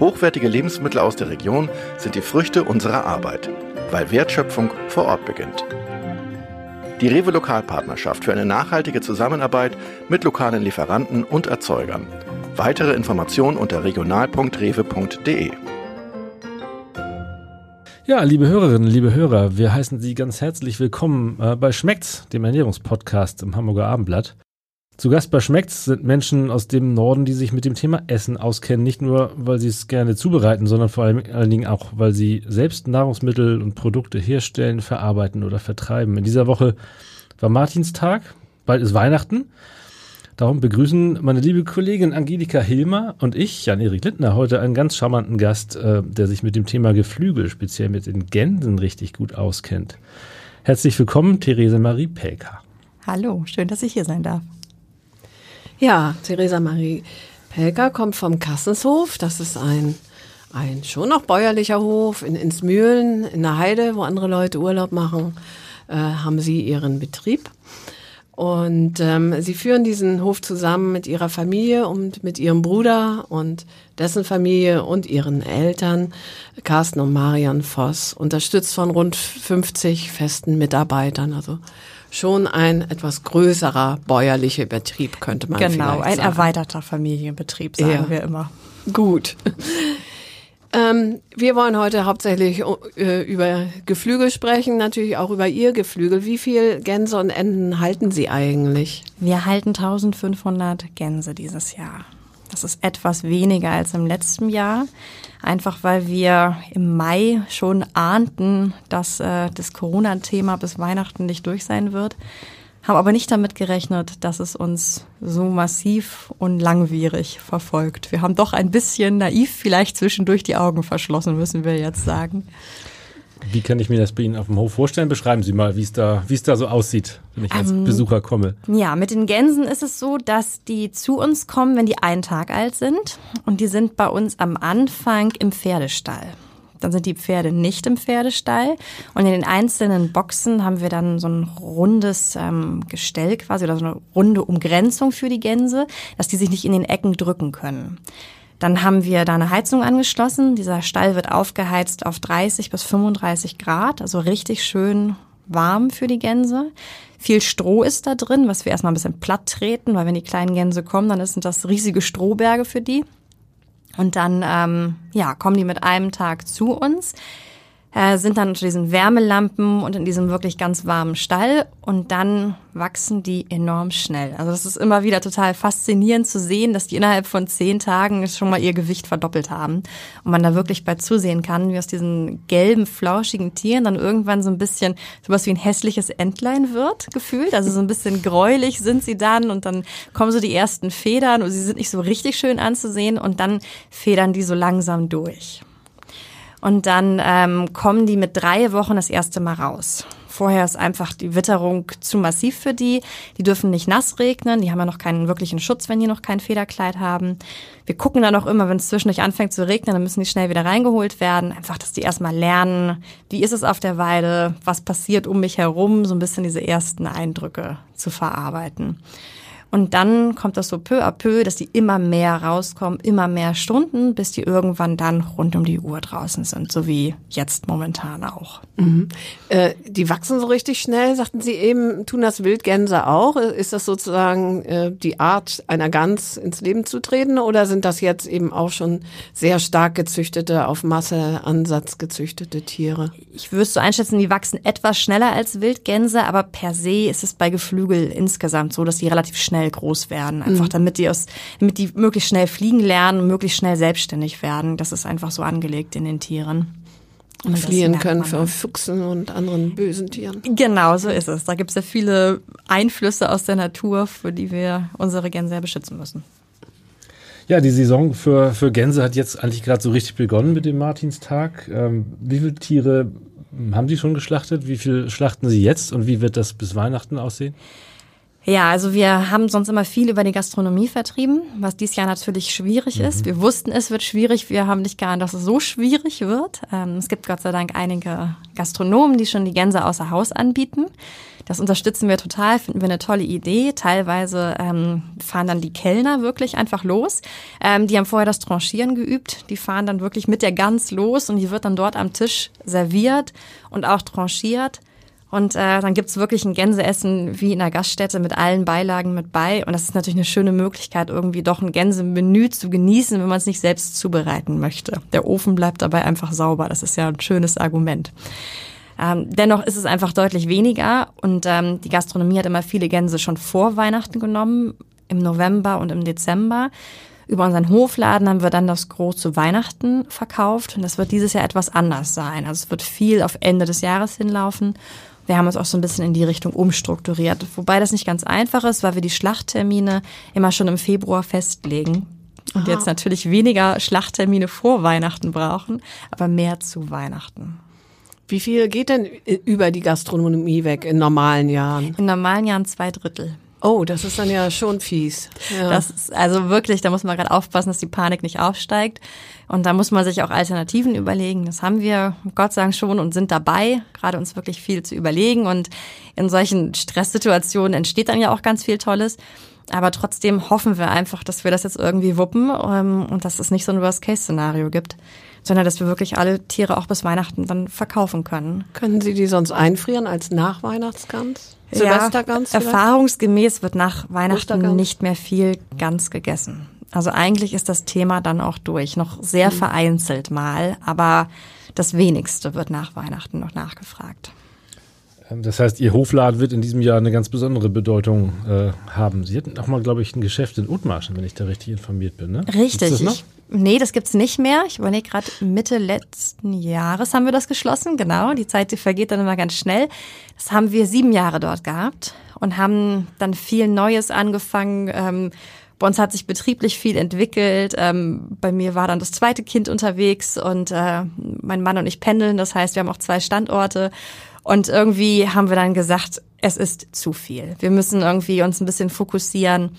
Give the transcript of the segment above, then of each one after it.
Hochwertige Lebensmittel aus der Region sind die Früchte unserer Arbeit, weil Wertschöpfung vor Ort beginnt. Die Rewe Lokalpartnerschaft für eine nachhaltige Zusammenarbeit mit lokalen Lieferanten und Erzeugern. Weitere Informationen unter regional.rewe.de. Ja, liebe Hörerinnen, liebe Hörer, wir heißen Sie ganz herzlich willkommen äh, bei Schmeckt's, dem Ernährungspodcast im Hamburger Abendblatt. Zu Gast bei Schmeckt's sind Menschen aus dem Norden, die sich mit dem Thema Essen auskennen. Nicht nur, weil sie es gerne zubereiten, sondern vor allem, allen Dingen auch, weil sie selbst Nahrungsmittel und Produkte herstellen, verarbeiten oder vertreiben. In dieser Woche war Martinstag, bald ist Weihnachten. Darum begrüßen meine liebe Kollegin Angelika Hilmer und ich, Jan-Erik Lindner, heute einen ganz charmanten Gast, äh, der sich mit dem Thema Geflügel, speziell mit den Gänsen, richtig gut auskennt. Herzlich willkommen, Therese Marie Pelka. Hallo, schön, dass ich hier sein darf. Ja, Theresa Marie Pelker kommt vom Kassenshof. Das ist ein, ein schon noch bäuerlicher Hof in Insmühlen in der Heide, wo andere Leute Urlaub machen, äh, haben sie ihren Betrieb. Und ähm, sie führen diesen Hof zusammen mit ihrer Familie und mit ihrem Bruder und dessen Familie und ihren Eltern, Carsten und Marian Voss, unterstützt von rund 50 festen Mitarbeitern. Also schon ein etwas größerer bäuerlicher Betrieb, könnte man genau, vielleicht sagen. Genau, ein erweiterter Familienbetrieb, sagen ja. wir immer. Gut. Ähm, wir wollen heute hauptsächlich äh, über Geflügel sprechen, natürlich auch über Ihr Geflügel. Wie viel Gänse und Enten halten Sie eigentlich? Wir halten 1500 Gänse dieses Jahr. Das ist etwas weniger als im letzten Jahr, einfach weil wir im Mai schon ahnten, dass äh, das Corona-Thema bis Weihnachten nicht durch sein wird, haben aber nicht damit gerechnet, dass es uns so massiv und langwierig verfolgt. Wir haben doch ein bisschen naiv vielleicht zwischendurch die Augen verschlossen, müssen wir jetzt sagen. Wie kann ich mir das bei Ihnen auf dem Hof vorstellen? Beschreiben Sie mal, wie es da, wie es da so aussieht, wenn ich als ähm, Besucher komme. Ja, mit den Gänsen ist es so, dass die zu uns kommen, wenn die einen Tag alt sind. Und die sind bei uns am Anfang im Pferdestall. Dann sind die Pferde nicht im Pferdestall. Und in den einzelnen Boxen haben wir dann so ein rundes ähm, Gestell quasi oder so eine runde Umgrenzung für die Gänse, dass die sich nicht in den Ecken drücken können. Dann haben wir da eine Heizung angeschlossen. Dieser Stall wird aufgeheizt auf 30 bis 35 Grad, also richtig schön warm für die Gänse. Viel Stroh ist da drin, was wir erstmal ein bisschen platt treten, weil wenn die kleinen Gänse kommen, dann sind das riesige Strohberge für die. Und dann ähm, ja, kommen die mit einem Tag zu uns äh, sind dann unter diesen Wärmelampen und in diesem wirklich ganz warmen Stall und dann wachsen die enorm schnell. Also das ist immer wieder total faszinierend zu sehen, dass die innerhalb von zehn Tagen schon mal ihr Gewicht verdoppelt haben und man da wirklich bei zusehen kann, wie aus diesen gelben, flauschigen Tieren dann irgendwann so ein bisschen sowas wie ein hässliches Entlein wird, gefühlt. Also so ein bisschen gräulich sind sie dann und dann kommen so die ersten Federn und sie sind nicht so richtig schön anzusehen und dann federn die so langsam durch. Und dann ähm, kommen die mit drei Wochen das erste Mal raus. Vorher ist einfach die Witterung zu massiv für die. Die dürfen nicht nass regnen. Die haben ja noch keinen wirklichen Schutz, wenn die noch kein Federkleid haben. Wir gucken dann auch immer, wenn es zwischendurch anfängt zu regnen, dann müssen die schnell wieder reingeholt werden. Einfach, dass die erstmal lernen, wie ist es auf der Weide, was passiert um mich herum, so ein bisschen diese ersten Eindrücke zu verarbeiten. Und dann kommt das so peu à peu, dass die immer mehr rauskommen, immer mehr Stunden, bis die irgendwann dann rund um die Uhr draußen sind, so wie jetzt momentan auch. Mhm. Äh, die wachsen so richtig schnell, sagten Sie eben, tun das Wildgänse auch? Ist das sozusagen äh, die Art einer Gans ins Leben zu treten oder sind das jetzt eben auch schon sehr stark gezüchtete, auf Masseansatz gezüchtete Tiere? Ich würde so einschätzen, die wachsen etwas schneller als Wildgänse, aber per se ist es bei Geflügel insgesamt so, dass die relativ schnell schnell groß werden. Einfach mhm. damit die aus, damit die möglichst schnell fliegen lernen, möglichst schnell selbstständig werden. Das ist einfach so angelegt in den Tieren. Und fliehen können für Füchsen und anderen bösen Tieren. Genau, so ist es. Da gibt es ja viele Einflüsse aus der Natur, für die wir unsere Gänse beschützen müssen. Ja, die Saison für, für Gänse hat jetzt eigentlich gerade so richtig begonnen mit dem Martinstag. Ähm, wie viele Tiere haben Sie schon geschlachtet? Wie viel schlachten Sie jetzt und wie wird das bis Weihnachten aussehen? Ja, also wir haben sonst immer viel über die Gastronomie vertrieben, was dieses Jahr natürlich schwierig mhm. ist. Wir wussten, es wird schwierig. Wir haben nicht geahnt, dass es so schwierig wird. Ähm, es gibt Gott sei Dank einige Gastronomen, die schon die Gänse außer Haus anbieten. Das unterstützen wir total, finden wir eine tolle Idee. Teilweise ähm, fahren dann die Kellner wirklich einfach los. Ähm, die haben vorher das Tranchieren geübt. Die fahren dann wirklich mit der Gans los und die wird dann dort am Tisch serviert und auch tranchiert. Und äh, dann gibt's wirklich ein Gänseessen wie in einer Gaststätte mit allen Beilagen mit bei. Und das ist natürlich eine schöne Möglichkeit, irgendwie doch ein Gänsemenü zu genießen, wenn man es nicht selbst zubereiten möchte. Der Ofen bleibt dabei einfach sauber. Das ist ja ein schönes Argument. Ähm, dennoch ist es einfach deutlich weniger und ähm, die Gastronomie hat immer viele Gänse schon vor Weihnachten genommen, im November und im Dezember. Über unseren Hofladen haben wir dann das große Weihnachten verkauft und das wird dieses Jahr etwas anders sein. Also es wird viel auf Ende des Jahres hinlaufen wir haben uns auch so ein bisschen in die Richtung umstrukturiert. Wobei das nicht ganz einfach ist, weil wir die Schlachttermine immer schon im Februar festlegen. Und Aha. jetzt natürlich weniger Schlachttermine vor Weihnachten brauchen, aber mehr zu Weihnachten. Wie viel geht denn über die Gastronomie weg in normalen Jahren? In normalen Jahren zwei Drittel. Oh, das ist dann ja schon fies. Ja. Das ist also wirklich, da muss man gerade aufpassen, dass die Panik nicht aufsteigt. Und da muss man sich auch Alternativen überlegen. Das haben wir Gott sei Dank schon und sind dabei, gerade uns wirklich viel zu überlegen. Und in solchen Stresssituationen entsteht dann ja auch ganz viel Tolles. Aber trotzdem hoffen wir einfach, dass wir das jetzt irgendwie wuppen ähm, und dass es nicht so ein Worst-Case-Szenario gibt, sondern dass wir wirklich alle Tiere auch bis Weihnachten dann verkaufen können. Können Sie die sonst einfrieren als Nachweihnachtsgans? Silvestergans? Ja, erfahrungsgemäß wird nach Weihnachten nicht mehr viel ganz gegessen. Also eigentlich ist das Thema dann auch durch. Noch sehr mhm. vereinzelt mal, aber das wenigste wird nach Weihnachten noch nachgefragt. Ähm, das heißt, Ihr Hofladen wird in diesem Jahr eine ganz besondere Bedeutung äh, haben. Sie hatten auch mal, glaube ich, ein Geschäft in Utmarschen, wenn ich da richtig informiert bin. Ne? Richtig. Das ich, nee, das gibt's nicht mehr. Ich überlege gerade, Mitte letzten Jahres haben wir das geschlossen. Genau, die Zeit die vergeht dann immer ganz schnell. Das haben wir sieben Jahre dort gehabt und haben dann viel Neues angefangen. Ähm, bei uns hat sich betrieblich viel entwickelt. Ähm, bei mir war dann das zweite Kind unterwegs und äh, mein Mann und ich pendeln. Das heißt, wir haben auch zwei Standorte. Und irgendwie haben wir dann gesagt, es ist zu viel. Wir müssen irgendwie uns ein bisschen fokussieren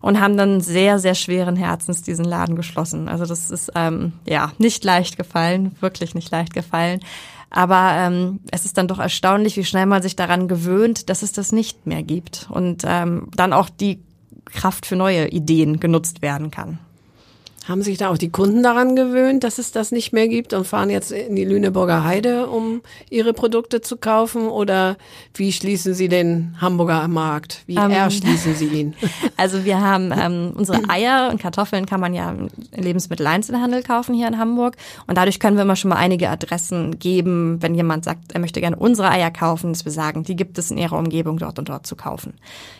und haben dann sehr, sehr schweren Herzens diesen Laden geschlossen. Also das ist ähm, ja nicht leicht gefallen, wirklich nicht leicht gefallen. Aber ähm, es ist dann doch erstaunlich, wie schnell man sich daran gewöhnt, dass es das nicht mehr gibt und ähm, dann auch die Kraft für neue Ideen genutzt werden kann. Haben sich da auch die Kunden daran gewöhnt, dass es das nicht mehr gibt und fahren jetzt in die Lüneburger Heide, um ihre Produkte zu kaufen? Oder wie schließen Sie den Hamburger Markt? Wie ähm, erschließen Sie ihn? Also wir haben ähm, unsere Eier und Kartoffeln kann man ja im Lebensmitteleinzelhandel kaufen hier in Hamburg. Und dadurch können wir immer schon mal einige Adressen geben, wenn jemand sagt, er möchte gerne unsere Eier kaufen, dass wir sagen, die gibt es in ihrer Umgebung dort und dort zu kaufen.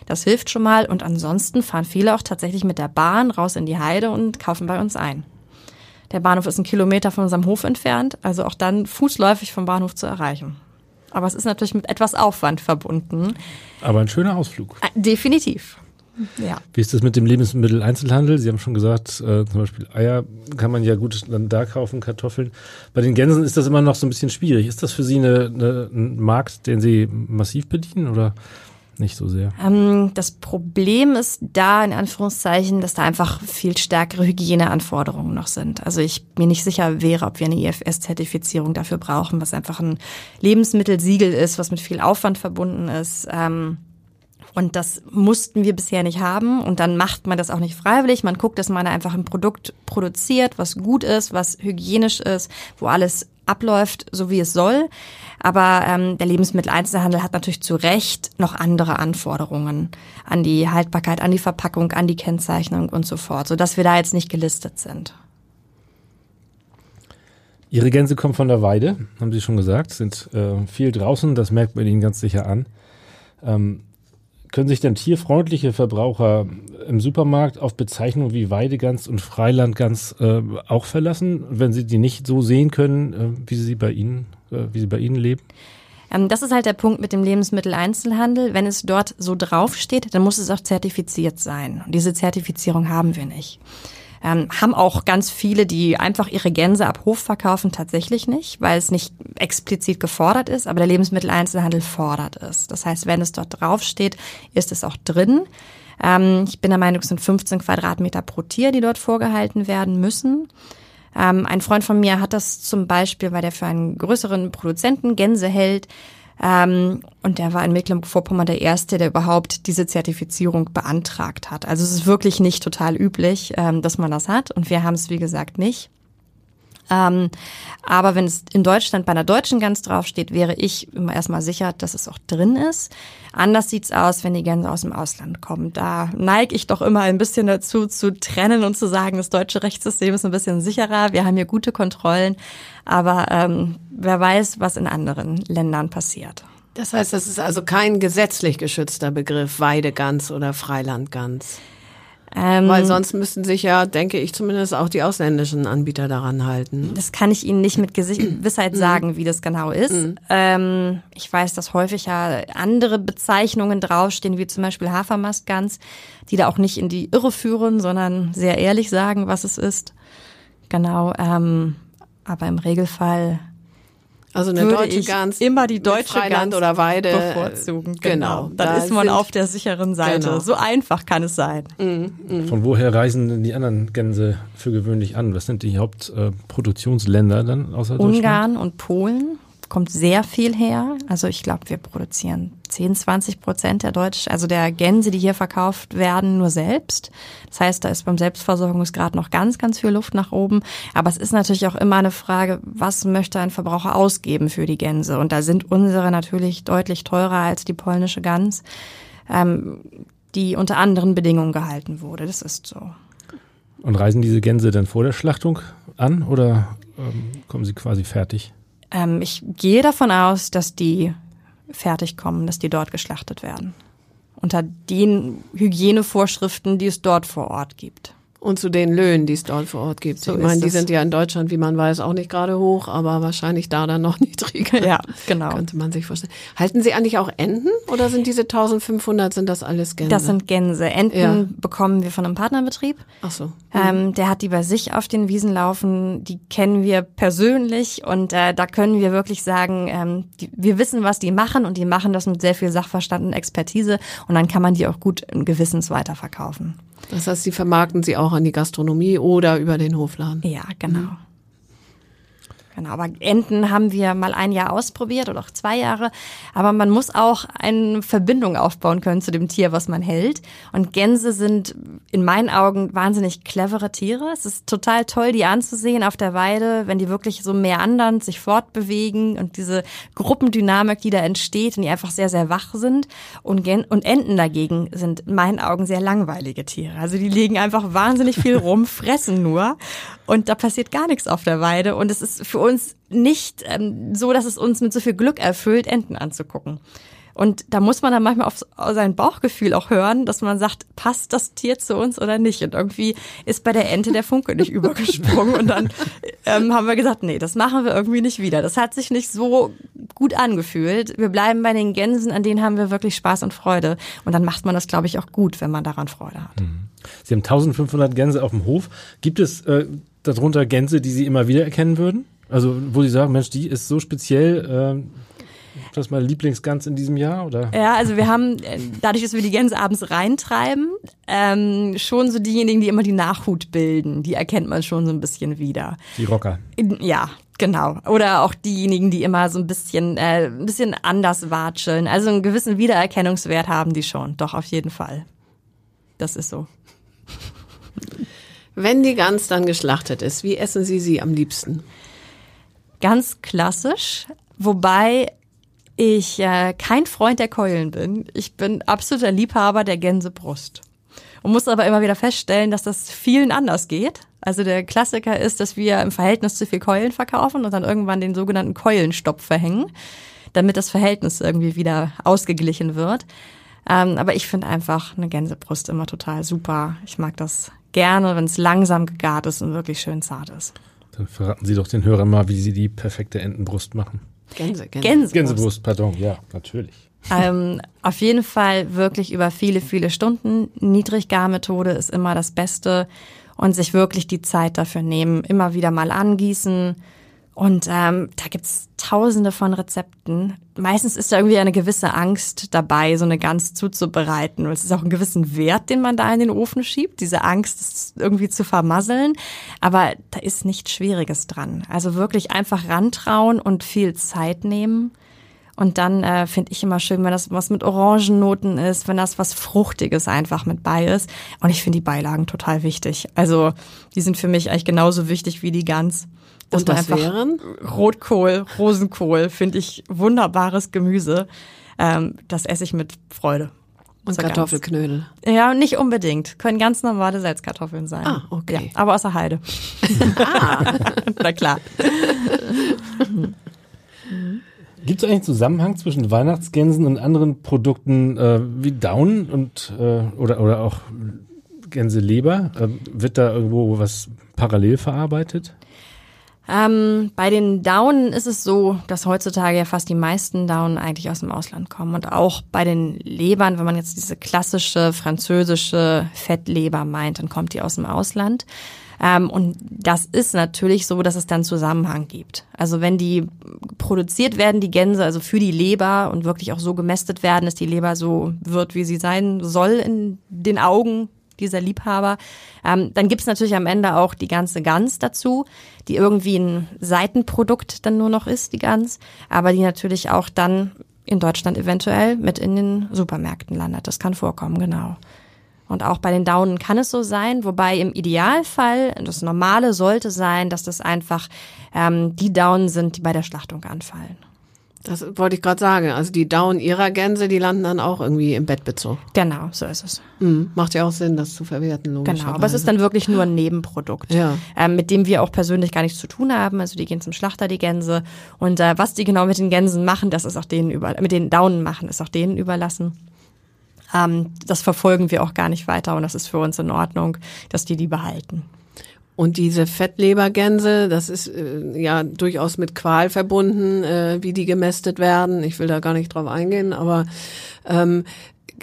Das hilft schon mal. Und ansonsten fahren viele auch tatsächlich mit der Bahn raus in die Heide und kaufen bei bei uns ein. Der Bahnhof ist ein Kilometer von unserem Hof entfernt, also auch dann fußläufig vom Bahnhof zu erreichen. Aber es ist natürlich mit etwas Aufwand verbunden. Aber ein schöner Ausflug. Äh, definitiv. Ja. Wie ist das mit dem Lebensmitteleinzelhandel? Sie haben schon gesagt, äh, zum Beispiel Eier kann man ja gut dann da kaufen, Kartoffeln. Bei den Gänsen ist das immer noch so ein bisschen schwierig. Ist das für Sie eine, eine, ein Markt, den Sie massiv bedienen oder nicht so sehr. Ähm, das Problem ist da, in Anführungszeichen, dass da einfach viel stärkere Hygieneanforderungen noch sind. Also ich mir nicht sicher wäre, ob wir eine IFS-Zertifizierung dafür brauchen, was einfach ein Lebensmittelsiegel ist, was mit viel Aufwand verbunden ist. Ähm, und das mussten wir bisher nicht haben. Und dann macht man das auch nicht freiwillig. Man guckt, dass man einfach ein Produkt produziert, was gut ist, was hygienisch ist, wo alles abläuft, so wie es soll. Aber ähm, der Lebensmitteleinzelhandel hat natürlich zu Recht noch andere Anforderungen an die Haltbarkeit, an die Verpackung, an die Kennzeichnung und so fort, sodass wir da jetzt nicht gelistet sind. Ihre Gänse kommen von der Weide, haben Sie schon gesagt, sind äh, viel draußen, das merkt man Ihnen ganz sicher an. Ähm, können sich denn tierfreundliche Verbraucher im Supermarkt auf Bezeichnungen wie Weidegans und Freilandgans äh, auch verlassen, wenn sie die nicht so sehen können, äh, wie sie bei Ihnen, äh, wie sie bei Ihnen leben? Ähm, das ist halt der Punkt mit dem Lebensmitteleinzelhandel. Wenn es dort so draufsteht, dann muss es auch zertifiziert sein. Und diese Zertifizierung haben wir nicht. Ähm, haben auch ganz viele, die einfach ihre Gänse ab Hof verkaufen, tatsächlich nicht, weil es nicht explizit gefordert ist, aber der Lebensmitteleinzelhandel fordert es. Das heißt, wenn es dort draufsteht, ist es auch drin. Ähm, ich bin der Meinung, es sind 15 Quadratmeter pro Tier, die dort vorgehalten werden müssen. Ähm, ein Freund von mir hat das zum Beispiel, weil der für einen größeren Produzenten Gänse hält. Ähm, und der war in Mecklenburg-Vorpommern der Erste, der überhaupt diese Zertifizierung beantragt hat. Also es ist wirklich nicht total üblich, ähm, dass man das hat. Und wir haben es, wie gesagt, nicht. Ähm, aber wenn es in Deutschland bei einer deutschen Gans draufsteht, wäre ich immer erstmal sicher, dass es auch drin ist. Anders sieht's aus, wenn die Gänse aus dem Ausland kommen. Da neige ich doch immer ein bisschen dazu, zu trennen und zu sagen, das deutsche Rechtssystem ist ein bisschen sicherer. Wir haben hier gute Kontrollen. Aber ähm, wer weiß, was in anderen Ländern passiert. Das heißt, das ist also kein gesetzlich geschützter Begriff, Weidegans oder Freilandgans. Ähm, Weil sonst müssten sich ja, denke ich zumindest, auch die ausländischen Anbieter daran halten. Das kann ich Ihnen nicht mit Gewissheit mhm. sagen, wie das genau ist. Mhm. Ähm, ich weiß, dass häufig ja andere Bezeichnungen draufstehen, wie zum Beispiel Hafermastgans, die da auch nicht in die Irre führen, sondern sehr ehrlich sagen, was es ist. Genau. Ähm, aber im Regelfall also eine würde deutsche ich Gans immer die deutsche Freiland Gans oder Weide bevorzugen. Genau. genau. Dann da ist man auf der sicheren Seite. Genau. So einfach kann es sein. Mhm, mh. Von woher reisen denn die anderen Gänse für gewöhnlich an? Was sind die Hauptproduktionsländer äh, dann außer Ungarn Deutschland? und Polen kommt sehr viel her. Also ich glaube, wir produzieren 10, 20 Prozent der Deutsch, also der Gänse, die hier verkauft werden, nur selbst. Das heißt, da ist beim Selbstversorgungsgrad noch ganz, ganz viel Luft nach oben. Aber es ist natürlich auch immer eine Frage, was möchte ein Verbraucher ausgeben für die Gänse? Und da sind unsere natürlich deutlich teurer als die polnische Gans, ähm, die unter anderen Bedingungen gehalten wurde. Das ist so. Und reisen diese Gänse dann vor der Schlachtung an oder ähm, kommen sie quasi fertig? Ähm, ich gehe davon aus, dass die fertig kommen, dass die dort geschlachtet werden. Unter den Hygienevorschriften, die es dort vor Ort gibt. Und zu den Löhnen, die es dort vor Ort gibt. So ich meine, die sind ja in Deutschland, wie man weiß, auch nicht gerade hoch, aber wahrscheinlich da dann noch niedriger. Ja, genau. Könnte man sich vorstellen. Halten Sie eigentlich auch Enten oder sind diese 1500, sind das alles Gänse? Das sind Gänse. Enten ja. bekommen wir von einem Partnerbetrieb. Ach so. Mhm. Ähm, der hat die bei sich auf den Wiesen laufen. Die kennen wir persönlich und äh, da können wir wirklich sagen, ähm, die, wir wissen, was die machen und die machen das mit sehr viel Sachverstand und Expertise und dann kann man die auch gut gewissens weiterverkaufen. Das heißt, Sie vermarkten sie auch an die Gastronomie oder über den Hofladen? Ja, genau. Mhm. Genau, aber Enten haben wir mal ein Jahr ausprobiert oder auch zwei Jahre. Aber man muss auch eine Verbindung aufbauen können zu dem Tier, was man hält. Und Gänse sind in meinen Augen wahnsinnig clevere Tiere. Es ist total toll, die anzusehen auf der Weide, wenn die wirklich so mehr andern, sich fortbewegen und diese Gruppendynamik, die da entsteht und die einfach sehr, sehr wach sind. Und, Gen und Enten dagegen sind in meinen Augen sehr langweilige Tiere. Also die legen einfach wahnsinnig viel rum, fressen nur und da passiert gar nichts auf der Weide. Und es ist für uns nicht ähm, so, dass es uns mit so viel Glück erfüllt, Enten anzugucken. Und da muss man dann manchmal auf sein Bauchgefühl auch hören, dass man sagt, passt das Tier zu uns oder nicht? Und irgendwie ist bei der Ente der Funke nicht übergesprungen. Und dann ähm, haben wir gesagt, nee, das machen wir irgendwie nicht wieder. Das hat sich nicht so gut angefühlt. Wir bleiben bei den Gänsen, an denen haben wir wirklich Spaß und Freude. Und dann macht man das, glaube ich, auch gut, wenn man daran Freude hat. Mhm. Sie haben 1500 Gänse auf dem Hof. Gibt es äh, darunter Gänse, die Sie immer wieder erkennen würden? Also, wo Sie sagen, Mensch, die ist so speziell, äh, das ist meine Lieblingsgans in diesem Jahr, oder? Ja, also wir haben, äh, dadurch, dass wir die Gänse abends reintreiben, ähm, schon so diejenigen, die immer die Nachhut bilden, die erkennt man schon so ein bisschen wieder. Die Rocker. Ja, Genau. Oder auch diejenigen, die immer so ein bisschen, äh, ein bisschen anders watscheln. Also einen gewissen Wiedererkennungswert haben die schon. Doch, auf jeden Fall. Das ist so. Wenn die Gans dann geschlachtet ist, wie essen Sie sie am liebsten? Ganz klassisch, wobei ich äh, kein Freund der Keulen bin. Ich bin absoluter Liebhaber der Gänsebrust. Und muss aber immer wieder feststellen, dass das vielen anders geht. Also der Klassiker ist, dass wir im Verhältnis zu viel Keulen verkaufen und dann irgendwann den sogenannten Keulenstopp verhängen, damit das Verhältnis irgendwie wieder ausgeglichen wird. Ähm, aber ich finde einfach eine Gänsebrust immer total super. Ich mag das gerne, wenn es langsam gegart ist und wirklich schön zart ist. Dann verraten Sie doch den Hörern mal, wie Sie die perfekte Entenbrust machen. Gänse, Gänse. Gänsebrust. Gänsebrust, pardon, ja, natürlich. Ähm, auf jeden Fall wirklich über viele, viele Stunden. Niedriggarmethode ist immer das Beste. und sich wirklich die Zeit dafür nehmen, immer wieder mal angießen. Und ähm, da gibt's tausende von Rezepten. Meistens ist da irgendwie eine gewisse Angst dabei, so eine Gans zuzubereiten. Und es ist auch ein gewissen Wert, den man da in den Ofen schiebt, diese Angst irgendwie zu vermasseln. Aber da ist nichts Schwieriges dran. Also wirklich einfach rantrauen und viel Zeit nehmen. Und dann äh, finde ich immer schön, wenn das was mit Orangennoten ist, wenn das was Fruchtiges einfach mit bei ist. Und ich finde die Beilagen total wichtig. Also die sind für mich eigentlich genauso wichtig wie die Gans. Dass Und das einfach wären? Rotkohl, Rosenkohl finde ich wunderbares Gemüse. Ähm, das esse ich mit Freude. Und. Kartoffelknödel. Ja, nicht unbedingt. Können ganz normale Salzkartoffeln sein. Ah, okay. Ja, aber aus der Heide. ah. Na klar. Gibt es eigentlich einen Zusammenhang zwischen Weihnachtsgänsen und anderen Produkten äh, wie Daunen und äh, oder oder auch Gänseleber? Äh, wird da irgendwo was parallel verarbeitet? Ähm, bei den Daunen ist es so, dass heutzutage ja fast die meisten Daunen eigentlich aus dem Ausland kommen. Und auch bei den Lebern, wenn man jetzt diese klassische französische Fettleber meint, dann kommt die aus dem Ausland. Ähm, und das ist natürlich so, dass es dann Zusammenhang gibt. Also wenn die produziert werden, die Gänse, also für die Leber und wirklich auch so gemästet werden, dass die Leber so wird, wie sie sein soll in den Augen dieser Liebhaber. Ähm, dann gibt's natürlich am Ende auch die ganze Gans dazu, die irgendwie ein Seitenprodukt dann nur noch ist, die Gans, aber die natürlich auch dann in Deutschland eventuell mit in den Supermärkten landet. Das kann vorkommen, genau. Und auch bei den Daunen kann es so sein, wobei im Idealfall das Normale sollte sein, dass das einfach ähm, die Daunen sind, die bei der Schlachtung anfallen. Das wollte ich gerade sagen. Also die Daunen ihrer Gänse, die landen dann auch irgendwie im Bettbezug. Genau, so ist es. Mhm. Macht ja auch Sinn, das zu verwerten, logischerweise. Genau, aber es ist dann wirklich nur ein Nebenprodukt, Ja. ähm, mit dem wir auch persönlich gar nichts zu tun haben. Also die gehen zum Schlachter, die Gänse. Und äh, was die genau mit den Gänsen machen, das ist auch denen über, mit den Daunen machen, ist auch denen überlassen. Ähm, das verfolgen wir auch gar nicht weiter und das ist für uns in Ordnung, dass die die behalten. Und diese Fettlebergänse, das ist äh, ja durchaus mit Qual verbunden, äh, wie die gemästet werden. Ich will da gar nicht drauf eingehen, aber ähm,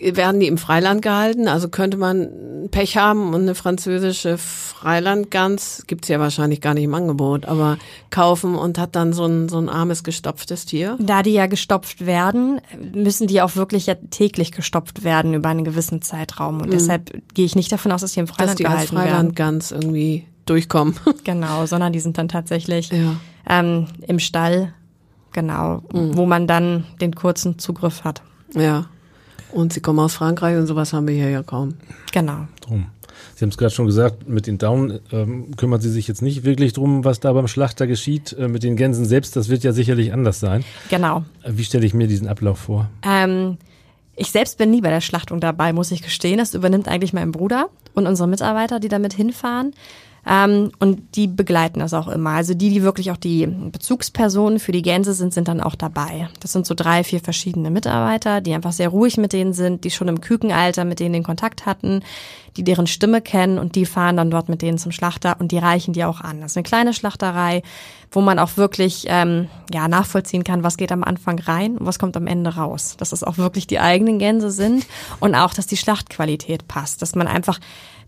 werden die im Freiland gehalten? Also könnte man Pech haben und eine französische Freilandgans, gibt's ja wahrscheinlich gar nicht im Angebot, aber kaufen und hat dann so ein, so ein armes gestopftes Tier? Da die ja gestopft werden, müssen die auch wirklich ja täglich gestopft werden über einen gewissen Zeitraum. Und deshalb gehe ich nicht davon aus, dass die im Dass Freiland die als gehalten werden. Freilandgans irgendwie durchkommen. Genau, sondern die sind dann tatsächlich Ja. ähm, im Stall, genau, wo man dann den kurzen Zugriff hat. ja. Und sie kommen aus Frankreich und sowas haben wir hier ja kaum. Genau. Drum. Sie haben es gerade schon gesagt, mit den Daumen ähm, kümmert sie sich jetzt nicht wirklich drum, was da beim Schlachter geschieht. Äh, mit den Gänsen selbst, das wird ja sicherlich anders sein. Genau. Äh, wie stelle ich mir diesen Ablauf vor? Ähm, ich selbst bin nie bei der Schlachtung dabei, muss ich gestehen. Das übernimmt eigentlich mein Bruder und unsere Mitarbeiter, die damit hinfahren. Ähm, und die begleiten das auch immer. Also die, die wirklich auch die Bezugspersonen für die Gänse sind, sind dann auch dabei. Das sind so drei, vier verschiedene Mitarbeiter, die einfach sehr ruhig mit denen sind, die schon im Kükenalter mit denen den Kontakt hatten, die deren Stimme kennen und die fahren dann dort mit denen zum Schlachter und die reichen die auch an. Das ist eine kleine Schlachterei, wo man auch wirklich ähm, ja nachvollziehen kann, was geht am Anfang rein und was kommt am Ende raus. Dass es auch wirklich die eigenen Gänse sind und auch, dass die Schlachtqualität passt, dass man einfach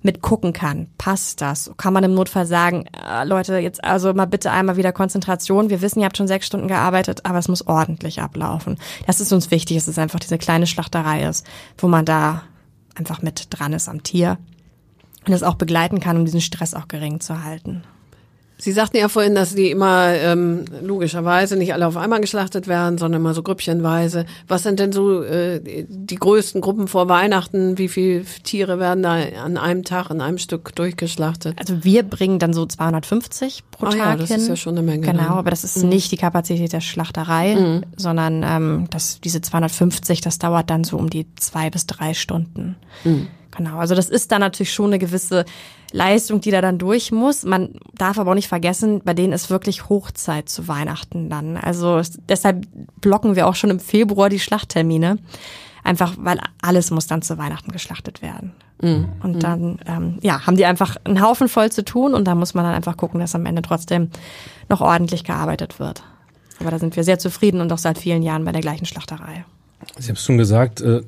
mit gucken kann. Passt das? Kann man im Notfall sagen, äh, Leute, jetzt also mal bitte einmal wieder Konzentration. Wir wissen, ihr habt schon sechs Stunden gearbeitet, aber es muss ordentlich ablaufen. Das ist uns wichtig, dass es einfach diese kleine Schlachterei ist, wo man da einfach mit dran ist am Tier und es auch begleiten kann, um diesen Stress auch gering zu halten. Sie sagten ja vorhin, dass die immer ähm, logischerweise nicht alle auf einmal geschlachtet werden, sondern immer so grüppchenweise. Was sind denn so äh, die größten Gruppen vor Weihnachten? Wie viele Tiere werden da an einem Tag, an einem Stück durchgeschlachtet? Also wir bringen dann so 250 pro Ah Tag ja, das hin. ist ja schon eine Menge. Genau, dann. aber das ist nicht die Kapazität der Schlachterei, sondern ähm, das, diese 250, das dauert dann so um die zwei bis drei Stunden. Genau, also das ist dann natürlich schon eine gewisse Leistung, die da dann durch muss. Man darf aber auch nicht vergessen, bei denen ist wirklich Hochzeit zu Weihnachten dann. Also es- deshalb blocken wir auch schon im Februar die Schlachttermine. Einfach, weil alles muss dann zu Weihnachten geschlachtet werden. Und dann, ähm, ja, haben die einfach einen Haufen voll zu tun und da muss man dann einfach gucken, dass am Ende trotzdem noch ordentlich gearbeitet wird. Aber da sind wir sehr zufrieden und auch seit vielen Jahren bei der gleichen Schlachterei. Sie haben es schon gesagt, äh,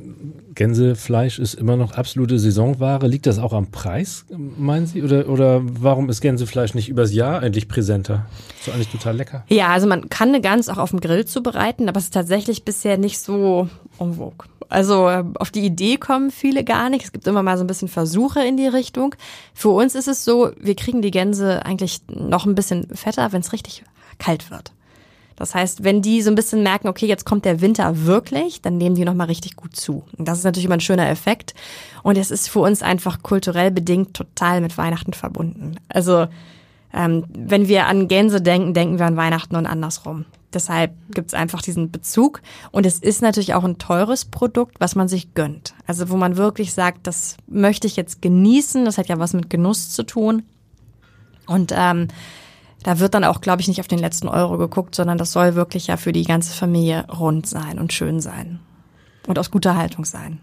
Gänsefleisch ist immer noch absolute Saisonware. Liegt das auch am Preis, meinen Sie? Oder, oder warum ist Gänsefleisch nicht übers Jahr eigentlich präsenter? Ist doch eigentlich total lecker. Ja, also man kann eine Gans auch auf dem Grill zubereiten, aber es ist tatsächlich bisher nicht so en. Also äh, auf die Idee kommen viele gar nicht. Es gibt immer mal so ein bisschen Versuche in die Richtung. Für uns ist es so, wir kriegen die Gänse eigentlich noch ein bisschen fetter, wenn es richtig kalt wird. Das heißt, wenn die so ein bisschen merken, okay, jetzt kommt der Winter wirklich, dann nehmen die nochmal richtig gut zu. Und das ist natürlich immer ein schöner Effekt. Und es ist für uns einfach kulturell bedingt total mit Weihnachten verbunden. Also ähm, wenn wir an Gänse denken, denken wir an Weihnachten und andersrum. Deshalb gibt's einfach diesen Bezug. Und es ist natürlich auch ein teures Produkt, was man sich gönnt. Also wo man wirklich sagt, das möchte ich jetzt genießen. Das hat ja was mit Genuss zu tun. Und ähm, da wird dann auch, glaube ich, nicht auf den letzten Euro geguckt, sondern das soll wirklich ja für die ganze Familie rund sein und schön sein. Und aus guter Haltung sein.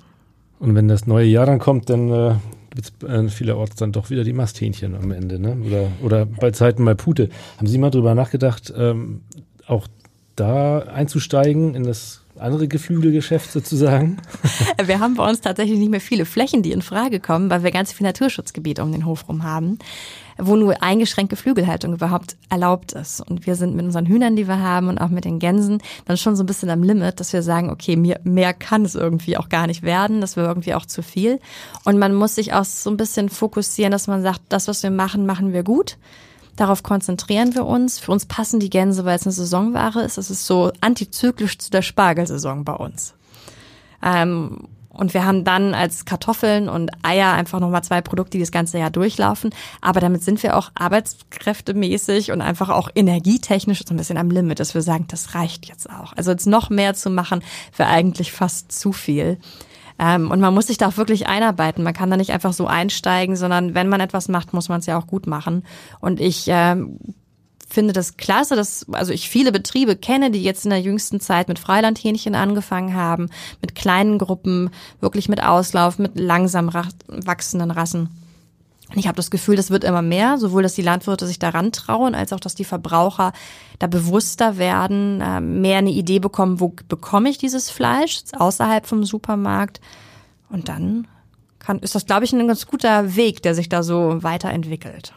Und wenn das neue Jahr dann kommt, dann äh, gibt es äh, vielerorts dann doch wieder die Masthähnchen am Ende, ne? Oder, oder bei Zeiten mal Pute. Haben Sie mal drüber nachgedacht, ähm, auch da einzusteigen in das andere Geflügelgeschäft sozusagen? Wir haben bei uns tatsächlich nicht mehr viele Flächen, die in Frage kommen, weil wir ganz viel Naturschutzgebiet um den Hof rum haben, wo nur eingeschränkte Flügelhaltung überhaupt erlaubt ist. Und wir sind mit unseren Hühnern, die wir haben und auch mit den Gänsen dann schon so ein bisschen am Limit, dass wir sagen, okay, mehr, mehr kann es irgendwie auch gar nicht werden. Das wäre irgendwie auch zu viel. Und man muss sich auch so ein bisschen fokussieren, dass man sagt, das, was wir machen, machen wir gut. Darauf konzentrieren wir uns. Für uns passen die Gänse, weil es eine Saisonware ist. Das ist so antizyklisch zu der Spargelsaison bei uns. Ähm, und wir haben dann als Kartoffeln und Eier einfach nochmal zwei Produkte, die das ganze Jahr durchlaufen. Aber damit sind wir auch arbeitskräftemäßig und einfach auch energietechnisch so ein bisschen am Limit, dass wir sagen, das reicht jetzt auch. Also jetzt noch mehr zu machen, wäre eigentlich fast zu viel. Ähm, und man muss sich da auch wirklich einarbeiten. Man kann da nicht einfach so einsteigen, sondern wenn man etwas macht, muss man es ja auch gut machen. Und ich ähm, finde das klasse, dass also ich viele Betriebe kenne, die jetzt in der jüngsten Zeit mit Freilandhähnchen angefangen haben, mit kleinen Gruppen, wirklich mit Auslauf, mit langsam wachsenden Rassen. Und ich habe das Gefühl, das wird immer mehr, sowohl dass die Landwirte sich daran trauen, als auch, dass die Verbraucher da bewusster werden, äh, mehr eine Idee bekommen, wo bekomme ich dieses Fleisch außerhalb vom Supermarkt. Und dann kann, ist das, glaube ich, ein ganz guter Weg, der sich da so weiterentwickelt.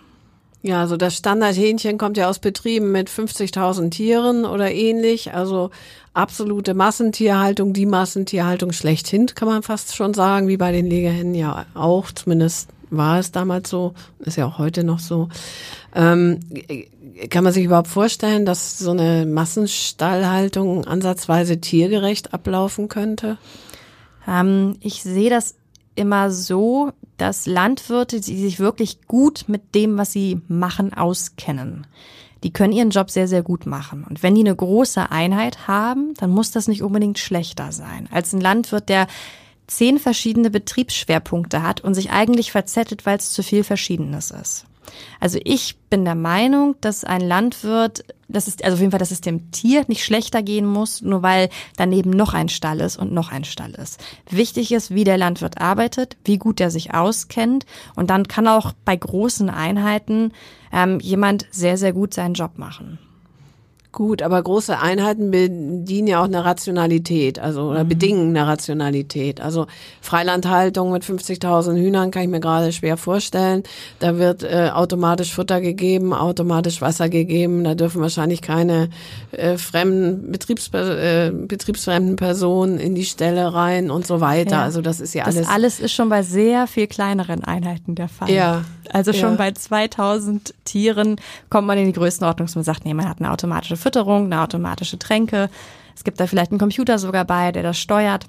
Ja, also das Standardhähnchen kommt ja aus Betrieben mit 50.000 Tieren oder ähnlich. Also absolute Massentierhaltung, die Massentierhaltung schlechthin, kann man fast schon sagen, wie bei den Legehennen ja auch, zumindest war es damals so, ist ja auch heute noch so. Ähm, kann man sich überhaupt vorstellen, dass so eine Massenstallhaltung ansatzweise tiergerecht ablaufen könnte? Ähm, ich sehe das immer so, dass Landwirte, die sich wirklich gut mit dem, was sie machen, auskennen, die können ihren Job sehr, sehr gut machen. Und wenn die eine große Einheit haben, dann muss das nicht unbedingt schlechter sein. Als ein Landwirt, der zehn verschiedene Betriebsschwerpunkte hat und sich eigentlich verzettelt, weil es zu viel Verschiedenes ist. Also ich bin der Meinung, dass ein Landwirt, das ist also auf jeden Fall, dass es dem Tier nicht schlechter gehen muss, nur weil daneben noch ein Stall ist und noch ein Stall ist. Wichtig ist, wie der Landwirt arbeitet, wie gut er sich auskennt und dann kann auch bei großen Einheiten ähm, jemand sehr, sehr gut seinen Job machen. Gut, aber große Einheiten bedienen ja auch eine Rationalität, also oder mhm. bedingen eine Rationalität. Also Freilandhaltung mit 50.000 Hühnern kann ich mir gerade schwer vorstellen. Da wird äh, automatisch Futter gegeben, automatisch Wasser gegeben. Da dürfen wahrscheinlich keine äh, fremden Betriebs äh, betriebsfremden Personen in die Stelle rein und so weiter. Ja. Also das ist ja das alles. alles ist schon bei sehr viel kleineren Einheiten der Fall. Ja. Also schon ja. bei 2000 Tieren kommt man in die Größenordnung, dass man sagt, nee, man hat eine automatische Fütterung, eine automatische Tränke. Es gibt da vielleicht einen Computer sogar bei, der das steuert.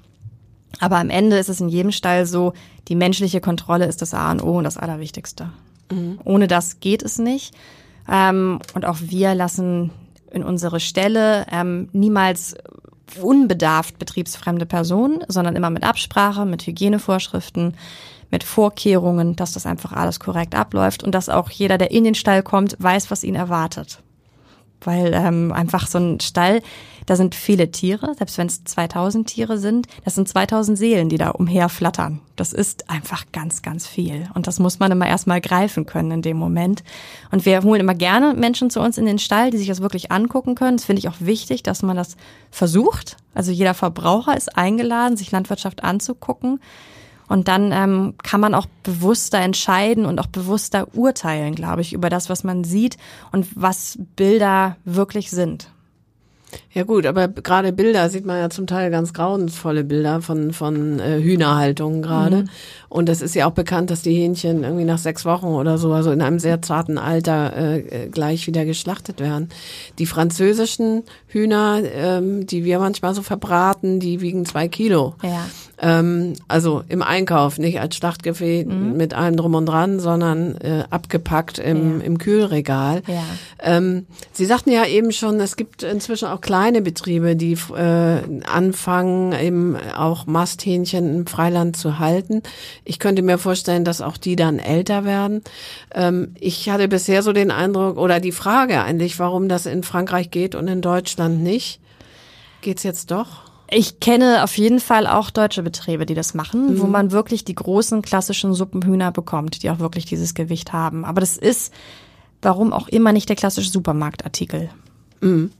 Aber am Ende ist es in jedem Stall so, die menschliche Kontrolle ist das A und O und das Allerwichtigste. Mhm. Ohne das geht es nicht. Ähm, und auch wir lassen in unsere Stelle ähm, niemals unbedarft betriebsfremde Personen, sondern immer mit Absprache, mit Hygienevorschriften, mit Vorkehrungen, dass das einfach alles korrekt abläuft und dass auch jeder, der in den Stall kommt, weiß, was ihn erwartet. Weil ähm, einfach so ein Stall, da sind viele Tiere, selbst wenn es 2000 Tiere sind, das sind 2000 Seelen, die da umherflattern. Das ist einfach ganz, ganz viel. Und das muss man immer erstmal greifen können in dem Moment. Und wir holen immer gerne Menschen zu uns in den Stall, die sich das wirklich angucken können. Das finde ich auch wichtig, dass man das versucht. Also jeder Verbraucher ist eingeladen, sich Landwirtschaft anzugucken. Und dann ähm, kann man auch bewusster entscheiden und auch bewusster urteilen, glaube ich, über das, was man sieht und was Bilder wirklich sind. Ja gut, aber gerade Bilder sieht man ja zum Teil ganz grauenvolle Bilder von von äh, Hühnerhaltungen gerade. Mhm. Und es ist ja auch bekannt, dass die Hähnchen irgendwie nach sechs Wochen oder so, also in einem sehr zarten Alter, äh, gleich wieder geschlachtet werden. Die französischen Hühner, ähm, die wir manchmal so verbraten, die wiegen zwei Kilo. Ja. Ähm, also im Einkauf, nicht als Schlachtgefäß mhm. mit allem drum und dran, sondern äh, abgepackt im, ja. im Kühlregal. Ja. Ähm, Sie sagten ja eben schon, es gibt inzwischen auch kleine Betriebe, die äh, anfangen, eben auch Masthähnchen im Freiland zu halten. Ich könnte mir vorstellen, dass auch die dann älter werden. Ähm, ich hatte bisher so den Eindruck oder die Frage eigentlich, warum das in Frankreich geht und in Deutschland nicht. Geht's jetzt doch? Ich kenne auf jeden Fall auch deutsche Betriebe, die das machen, mhm. wo man wirklich die großen klassischen Suppenhühner bekommt, die auch wirklich dieses Gewicht haben. Aber das ist, warum auch immer, nicht der klassische Supermarktartikel. Mhm.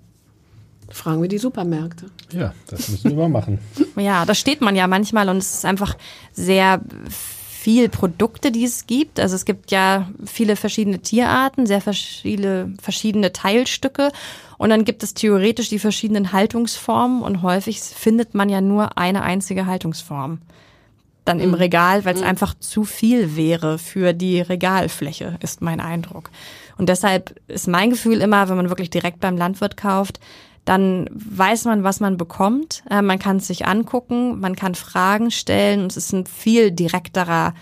Fragen wir die Supermärkte. Ja, das müssen wir mal machen. ja, da steht man ja manchmal und es ist einfach sehr viel Produkte, die es gibt. Also es gibt ja viele verschiedene Tierarten, sehr viele verschiedene Teilstücke. Und dann gibt es theoretisch die verschiedenen Haltungsformen und häufig findet man ja nur eine einzige Haltungsform. Dann im mhm. Regal, weil es mhm. einfach zu viel wäre für die Regalfläche, ist mein Eindruck. Und deshalb ist mein Gefühl immer, wenn man wirklich direkt beim Landwirt kauft, dann weiß man, was man bekommt. Äh, man kann es sich angucken, man kann Fragen stellen und es ist ein viel direkterer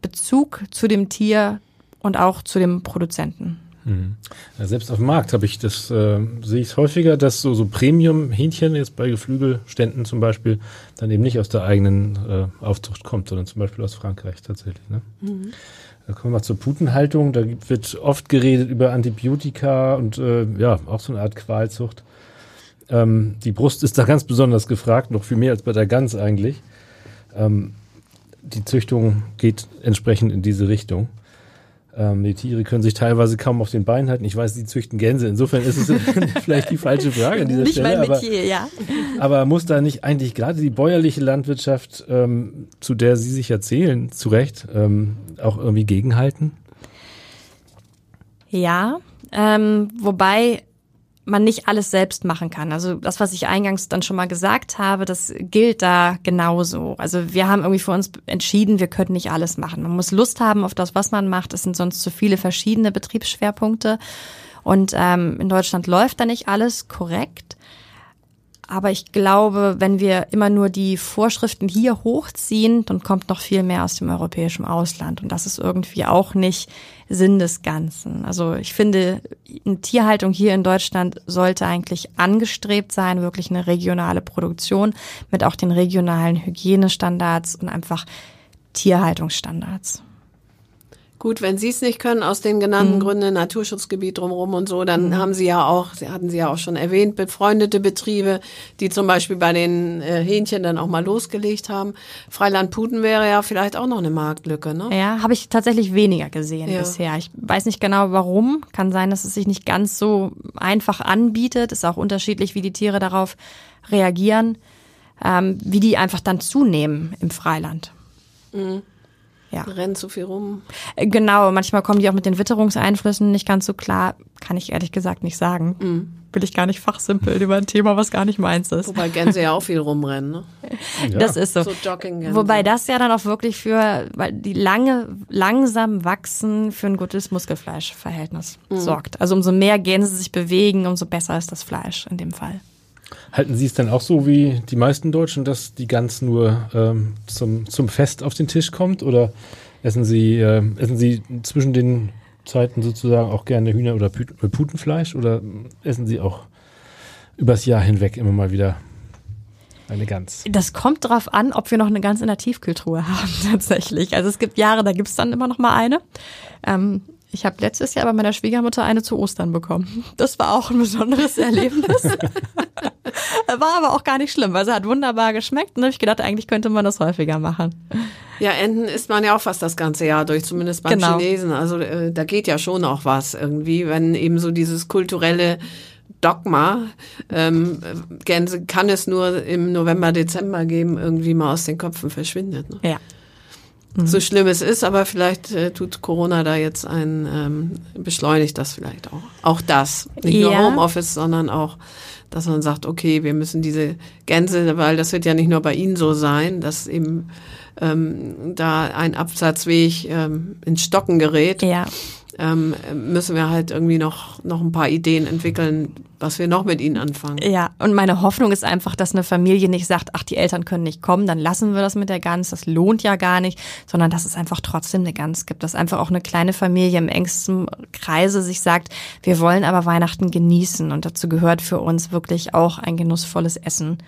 Bezug zu dem Tier und auch zu dem Produzenten. Mhm. Ja, selbst auf dem Markt habe ich das, äh, sehe ich es häufiger, dass so, so Premium-Hähnchen jetzt bei Geflügelständen zum Beispiel dann eben nicht aus der eigenen äh, Aufzucht kommt, sondern zum Beispiel aus Frankreich tatsächlich. Ne? Mhm. Da kommen wir mal zur Putenhaltung. Da wird oft geredet über Antibiotika und äh, ja, auch so eine Art Qualzucht. Ähm, die Brust ist da ganz besonders gefragt, noch viel mehr als bei der Gans eigentlich. Ähm, die Züchtung geht entsprechend in diese Richtung. Ähm, die Tiere können sich teilweise kaum auf den Beinen halten. Ich weiß, die züchten Gänse. Insofern ist es vielleicht die falsche Frage an dieser nicht Stelle. Mein Metier, aber, ja. aber muss da nicht eigentlich gerade die bäuerliche Landwirtschaft, ähm, zu der Sie sich erzählen, zu Recht, ähm, auch irgendwie gegenhalten? Ja, ähm, wobei man nicht alles selbst machen kann. Also das, was ich eingangs dann schon mal gesagt habe, das gilt da genauso. Also wir haben irgendwie für uns entschieden, wir können nicht alles machen. Man muss Lust haben auf das, was man macht. Es sind sonst zu viele verschiedene Betriebsschwerpunkte. Und ähm, in Deutschland läuft da nicht alles korrekt. Aber ich glaube, wenn wir immer nur die Vorschriften hier hochziehen, dann kommt noch viel mehr aus dem europäischen Ausland. Und das ist irgendwie auch nicht Sinn des Ganzen. Also ich finde, eine Tierhaltung hier in Deutschland sollte eigentlich angestrebt sein, wirklich eine regionale Produktion mit auch den regionalen Hygienestandards und einfach Tierhaltungsstandards. Gut, wenn Sie es nicht können, aus den genannten mhm. Gründen, Naturschutzgebiet drumherum und so, dann mhm. haben Sie ja auch, Sie hatten Sie ja auch schon erwähnt, befreundete Betriebe, die zum Beispiel bei den äh, Hähnchen dann auch mal losgelegt haben. Freiland-Puten wäre ja vielleicht auch noch eine Marktlücke, ne? Ja, habe ich tatsächlich weniger gesehen ja. bisher. Ich weiß nicht genau warum. Kann sein, dass es sich nicht ganz so einfach anbietet. Ist auch unterschiedlich, wie die Tiere darauf reagieren, ähm, wie die einfach dann zunehmen im Freiland. Mhm. Ja. Rennen zu viel rum. Äh, genau, manchmal kommen die auch mit den Witterungseinflüssen nicht ganz so klar. Kann ich ehrlich gesagt nicht sagen. Mhm. Will ich gar nicht fachsimpeln über ein Thema, was gar nicht meins ist. Wobei Gänse ja auch viel rumrennen, ne? Ja. Das ist so. so Wobei das ja dann auch wirklich für, weil die lange, langsam wachsen, für ein gutes Muskelfleischverhältnis mhm. sorgt. Also umso mehr Gänse sich bewegen, umso besser ist das Fleisch in dem Fall. Halten Sie es denn auch so wie die meisten Deutschen, dass die Gans nur ähm, zum, zum Fest auf den Tisch kommt? Oder essen Sie, äh, essen Sie zwischen den Zeiten sozusagen auch gerne Hühner- oder Putenfleisch? Oder essen Sie auch übers Jahr hinweg immer mal wieder eine Gans. Das kommt darauf an, ob wir noch eine Gans in der Tiefkühltruhe haben, tatsächlich. Also es gibt Jahre, da gibt es dann immer noch mal eine. Ähm, Ich habe letztes Jahr bei meiner Schwiegermutter eine zu Ostern bekommen. Das war auch ein besonderes Erlebnis. war aber auch gar nicht schlimm, weil sie hat wunderbar geschmeckt und habe ich gedacht, eigentlich könnte man das häufiger machen. Ja, Enten isst man ja auch fast das ganze Jahr durch, zumindest beim Genau. Chinesen. Also äh, da geht ja schon auch was irgendwie, wenn eben so dieses kulturelle Dogma, ähm, äh, Gänse kann es nur im November, Dezember geben, irgendwie mal aus den Köpfen verschwindet. Ne? Ja. So schlimm es ist, aber vielleicht äh, tut Corona da jetzt ein, ähm, beschleunigt das vielleicht auch. Auch das. Nicht nur Ja. Homeoffice, sondern auch, dass man sagt, okay, wir müssen diese Gänse, weil das wird ja nicht nur bei Ihnen so sein, dass eben ähm, da ein Absatzweg ähm, ins Stocken gerät, Ja. Ähm, müssen wir halt irgendwie noch, noch ein paar Ideen entwickeln, was wir noch mit ihnen anfangen. Ja, und meine Hoffnung ist einfach, dass eine Familie nicht sagt, ach, die Eltern können nicht kommen, dann lassen wir das mit der Gans, das lohnt ja gar nicht, sondern dass es einfach trotzdem eine Gans gibt, dass einfach auch eine kleine Familie im engsten Kreise sich sagt, wir wollen aber Weihnachten genießen und dazu gehört für uns wirklich auch ein genussvolles Essen.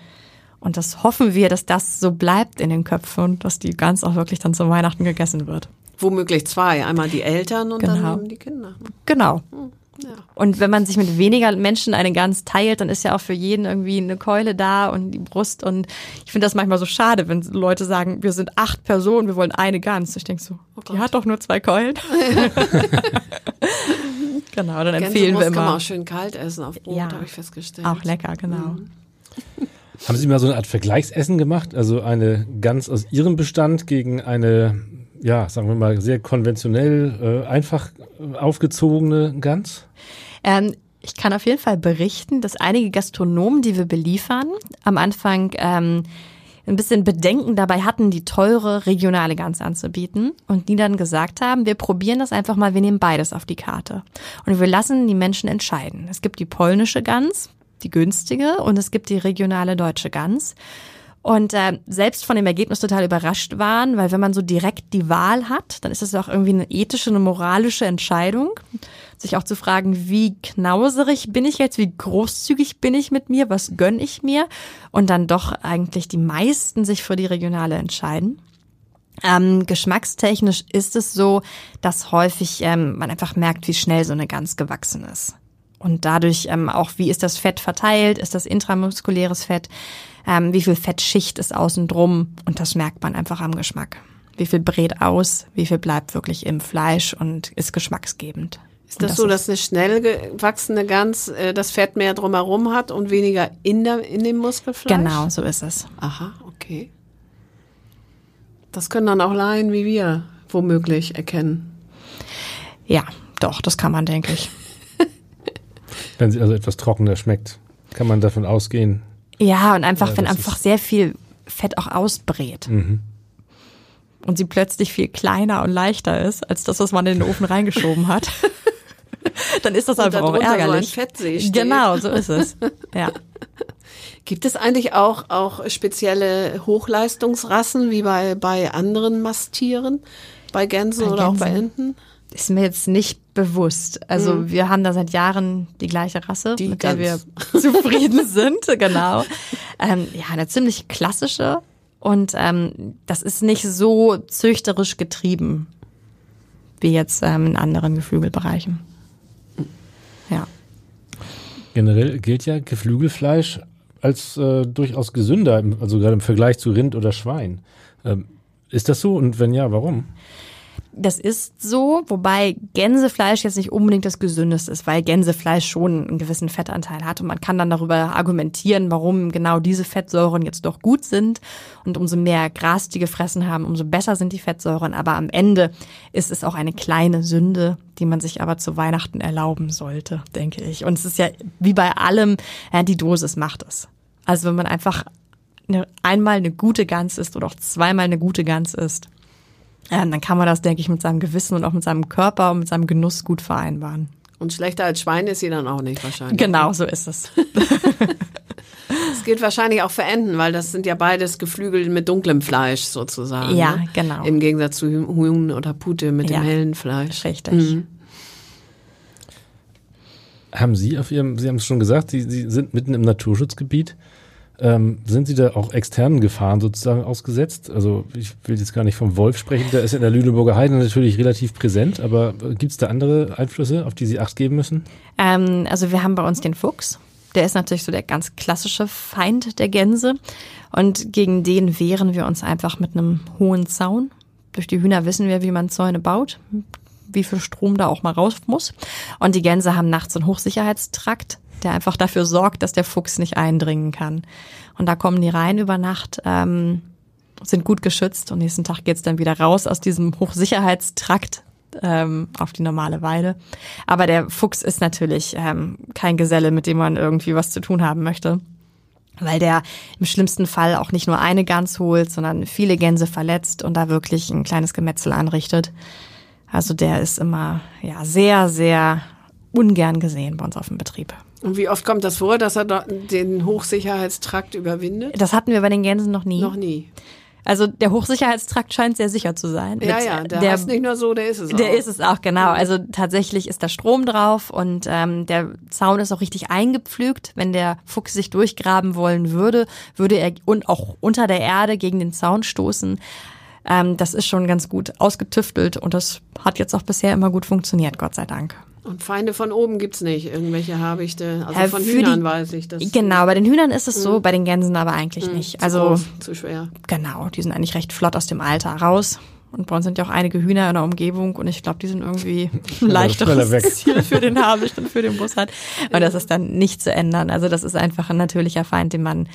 Und das hoffen wir, dass das so bleibt in den Köpfen und dass die Gans auch wirklich dann zu Weihnachten gegessen wird. Womöglich zwei. Einmal die Eltern und Genau. dann eben die Kinder. Genau. Ja. Und wenn man sich mit weniger Menschen eine Gans teilt, dann ist ja auch für jeden irgendwie eine Keule da und die Brust. Und ich finde das manchmal so schade, wenn Leute sagen, wir sind acht Personen, wir wollen eine Gans. Ich denke so, die hat doch nur zwei Keulen. genau, dann empfehlen wir Gänsebrust kann man immer. auch schön kalt essen auf Brot, Ja. habe ich festgestellt. Auch lecker, genau. Haben Sie mal so eine Art Vergleichsessen gemacht? Also eine Gans aus Ihrem Bestand gegen eine, ja, sagen wir mal, sehr konventionell, äh, einfach äh, aufgezogene Gans? Ähm, ich kann auf jeden Fall berichten, dass einige Gastronomen, die wir beliefern, am Anfang ähm, ein bisschen Bedenken dabei hatten, die teure regionale Gans anzubieten und die dann gesagt haben, wir probieren das einfach mal, wir nehmen beides auf die Karte und wir lassen die Menschen entscheiden. Es gibt die polnische Gans, die günstige und es gibt die regionale deutsche Gans. Und äh, selbst von dem Ergebnis total überrascht waren, weil wenn man so direkt die Wahl hat, dann ist es auch irgendwie eine ethische, eine moralische Entscheidung, sich auch zu fragen, wie knauserig bin ich jetzt, wie großzügig bin ich mit mir, was gönn ich mir und dann doch eigentlich die meisten sich für die regionale entscheiden. Ähm, geschmackstechnisch ist es so, dass häufig ähm, man einfach merkt, wie schnell so eine Gans gewachsen ist. Und dadurch ähm, auch, wie ist das Fett verteilt? Ist das intramuskuläres Fett? Ähm, wie viel Fettschicht ist außen drum? Und das merkt man einfach am Geschmack. Wie viel brät aus? Wie viel bleibt wirklich im Fleisch und ist geschmacksgebend? Ist das, so, dass eine schnell gewachsene Gans äh, das Fett mehr drumherum hat und weniger in, der, in dem Muskelfleisch? Genau, so ist es. Aha, okay. Das können dann auch Laien wie wir womöglich erkennen. Ja, doch, das kann man, denke ich. Wenn sie also etwas trockener schmeckt, kann man davon ausgehen. Ja, und einfach, Ja, wenn einfach sehr viel Fett auch ausbrät. Und sie plötzlich viel kleiner und leichter ist, als das, was man in den Ofen reingeschoben hat. Dann ist das Und einfach auch darunter so ein ärgerlich. Fettsee steht. genau, so ist es. Ja. Gibt es eigentlich auch, auch spezielle Hochleistungsrassen wie bei, bei anderen Masttieren? Bei Gänsen Bei oder auch bei? Enten? Ist mir jetzt nicht bewusst. Also wir haben da seit Jahren die gleiche Rasse, Die mit der wir zufrieden sind, genau. Ähm, ja, eine ziemlich klassische und ähm, das ist nicht so züchterisch getrieben wie jetzt ähm, in anderen Geflügelbereichen. Ja. Generell gilt ja Geflügelfleisch als äh, durchaus gesünder, also gerade im Vergleich zu Rind oder Schwein. Ähm, ist das so? Und wenn ja, warum? Das ist so, wobei Gänsefleisch jetzt nicht unbedingt das gesündeste ist, weil Gänsefleisch schon einen gewissen Fettanteil hat und man kann dann darüber argumentieren, warum genau diese Fettsäuren jetzt doch gut sind und umso mehr Gras die gefressen haben, umso besser sind die Fettsäuren, aber am Ende ist es auch eine kleine Sünde, die man sich aber zu Weihnachten erlauben sollte, denke ich. Und es ist ja wie bei allem, ja, die Dosis macht es. Also wenn man einfach eine, einmal eine gute Gans isst oder auch zweimal eine gute Gans isst, dann kann man das, denke ich, mit seinem Gewissen und auch mit seinem Körper und mit seinem Genuss gut vereinbaren. Und schlechter als Schwein ist sie dann auch nicht wahrscheinlich. Genau, so ist es. Das gilt wahrscheinlich auch für Enten, weil das sind ja beides Geflügel mit dunklem Fleisch sozusagen. Ja, ne? genau. Im Gegensatz zu Huhn oder Pute mit Ja. dem hellen Fleisch. Richtig. Mhm. Haben Sie auf Ihrem, Sie haben es schon gesagt, Sie, Sie sind mitten im Naturschutzgebiet. Ähm, sind Sie da auch externen Gefahren sozusagen ausgesetzt? Also ich will jetzt gar nicht vom Wolf sprechen, der ist in der Lüneburger Heide natürlich relativ präsent, aber gibt es da andere Einflüsse, auf die Sie Acht geben müssen? Ähm, also wir haben bei uns den Fuchs. Der ist natürlich so der ganz klassische Feind der Gänse. Und gegen den wehren wir uns einfach mit einem hohen Zaun. Durch die Hühner wissen wir, wie man Zäune baut, wie viel Strom da auch mal raus muss. Und die Gänse haben nachts einen Hochsicherheitstrakt der einfach dafür sorgt, dass der Fuchs nicht eindringen kann. Und da kommen die rein über Nacht, ähm, sind gut geschützt und nächsten Tag geht's dann wieder raus aus diesem Hochsicherheitstrakt ähm, auf die normale Weide. Aber der Fuchs ist natürlich ähm, kein Geselle, mit dem man irgendwie was zu tun haben möchte. Weil der im schlimmsten Fall auch nicht nur eine Gans holt, sondern viele Gänse verletzt und da wirklich ein kleines Gemetzel anrichtet. Also der ist immer ja sehr, sehr ungern gesehen bei uns auf dem Betrieb. Und wie oft kommt das vor, dass er den Hochsicherheitstrakt überwindet? Das hatten wir bei den Gänsen noch nie. Noch nie. Also der Hochsicherheitstrakt scheint sehr sicher zu sein. Ja, Mit, ja, der, der ist nicht nur so, der ist es auch. Der ist es auch, genau. Also tatsächlich ist da Strom drauf und ähm, der Zaun ist auch richtig eingepflügt. Wenn der Fuchs sich durchgraben wollen würde, würde er und auch unter der Erde gegen den Zaun stoßen. Ähm, das ist schon ganz gut ausgetüftelt und das hat jetzt auch bisher immer gut funktioniert, Gott sei Dank. Und Feinde von oben gibt's nicht, irgendwelche Habichte. Also von Hühnern die, weiß ich das. Genau, bei den Hühnern ist es so, mhm. bei den Gänsen aber eigentlich mhm, nicht. Also groß, zu schwer. Genau, die sind eigentlich recht flott aus dem Alter raus. Und bei uns sind ja auch einige Hühner in der Umgebung und ich glaube, die sind irgendwie ein leichteres Ziel für den Habicht und für den Bus hat. Und das ist dann nicht zu ändern. Also das ist einfach ein natürlicher Feind, den man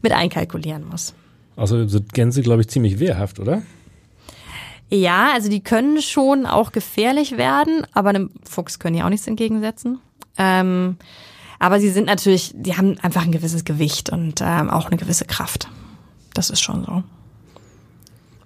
mit einkalkulieren muss. Also sind Gänse, glaube ich, ziemlich wehrhaft, oder? Ja, also die können schon auch gefährlich werden, aber einem Fuchs können die auch nichts entgegensetzen. Ähm, aber sie sind natürlich, die haben einfach ein gewisses Gewicht und ähm, auch eine gewisse Kraft. Das ist schon so.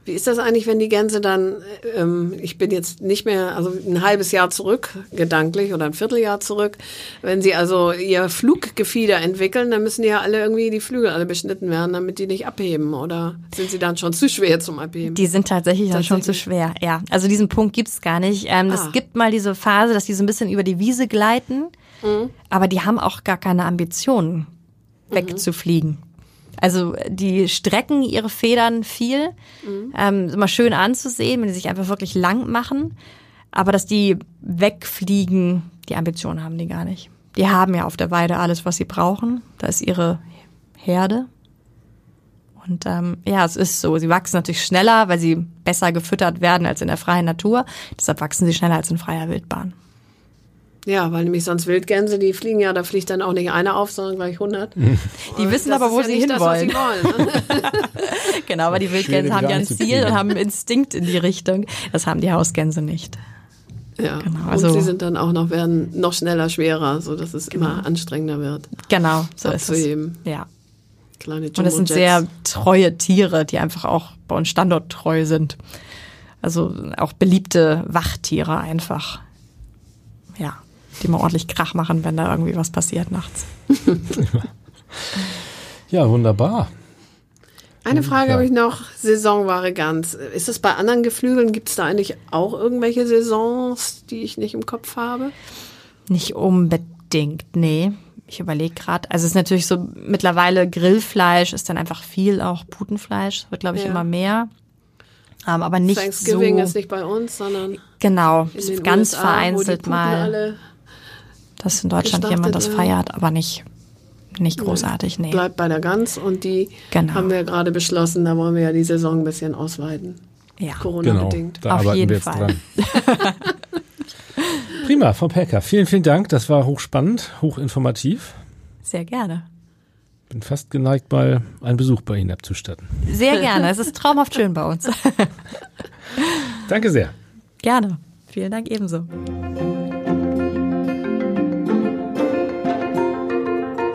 Wie ist das eigentlich, wenn die Gänse dann, ähm, ich bin jetzt nicht mehr, also ein halbes Jahr zurück, gedanklich, oder ein Vierteljahr zurück, wenn sie also ihr Fluggefieder entwickeln, dann müssen die ja alle irgendwie die Flügel alle beschnitten werden, damit die nicht abheben, oder sind sie dann schon zu schwer zum Abheben? Die sind tatsächlich, tatsächlich. dann schon zu schwer, ja. Also diesen Punkt gibt's gar nicht. Ähm, Es ah. gibt mal diese Phase, dass die so ein bisschen über die Wiese gleiten, mhm. aber die haben auch gar keine Ambitionen, mhm. Also die strecken ihre Federn viel, mhm. ähm, immer schön anzusehen, wenn sie sich einfach wirklich lang machen. Aber dass die wegfliegen, die Ambitionen haben die gar nicht. Die haben ja auf der Weide alles, was sie brauchen. Da ist ihre Herde. Und ähm, ja, es ist so. Sie wachsen natürlich schneller, weil sie besser gefüttert werden als in der freien Natur. Deshalb wachsen sie schneller als in freier Wildbahn. Ja, weil nämlich sonst Wildgänse, die fliegen ja, da fliegt dann auch nicht einer auf, sondern gleich 100. Die wissen aber, wo ja sie hinwollen. wollen. Ne? genau, aber die Wildgänse haben ja ein Ziel und haben einen Instinkt in die Richtung. Das haben die Hausgänse nicht. Ja, genau, also, und sie sind dann auch noch, werden noch schneller, schwerer, so dass es genau. immer anstrengender wird. Genau, so ist es. Ja. Kleine und es sind sehr treue Tiere, die einfach auch bei uns standorttreu sind. Also auch beliebte Wachtiere einfach. Ja die mal ordentlich Krach machen, wenn da irgendwie was passiert nachts. ja, wunderbar. Eine Frage ja. habe ich noch, Saisonware ganz. Ist es bei anderen Geflügeln, gibt es da eigentlich auch irgendwelche Saisons, die ich nicht im Kopf habe? Nicht unbedingt, nee. Ich überlege gerade. Also es ist natürlich so, mittlerweile Grillfleisch ist dann einfach viel, auch Putenfleisch, wird glaube ich ja. immer mehr. Um, ähm, aber nicht Thanksgiving so. ist nicht bei uns, sondern genau, ganz USA, vereinzelt mal dass in Deutschland jemand das feiert, aber nicht, nicht großartig. Nee. Bleibt bei der Gans und die genau. haben wir gerade beschlossen, da wollen wir ja die Saison ein bisschen ausweiten. Ja, Corona-bedingt. Genau, da Auf jeden Fall. Prima, Frau Pecker, vielen, vielen Dank. Das war hochspannend, hochinformativ. Sehr gerne. Bin fast geneigt, mal einen Besuch bei Ihnen abzustatten. Sehr gerne. Es ist traumhaft schön bei uns. Danke sehr. Gerne. Vielen Dank ebenso.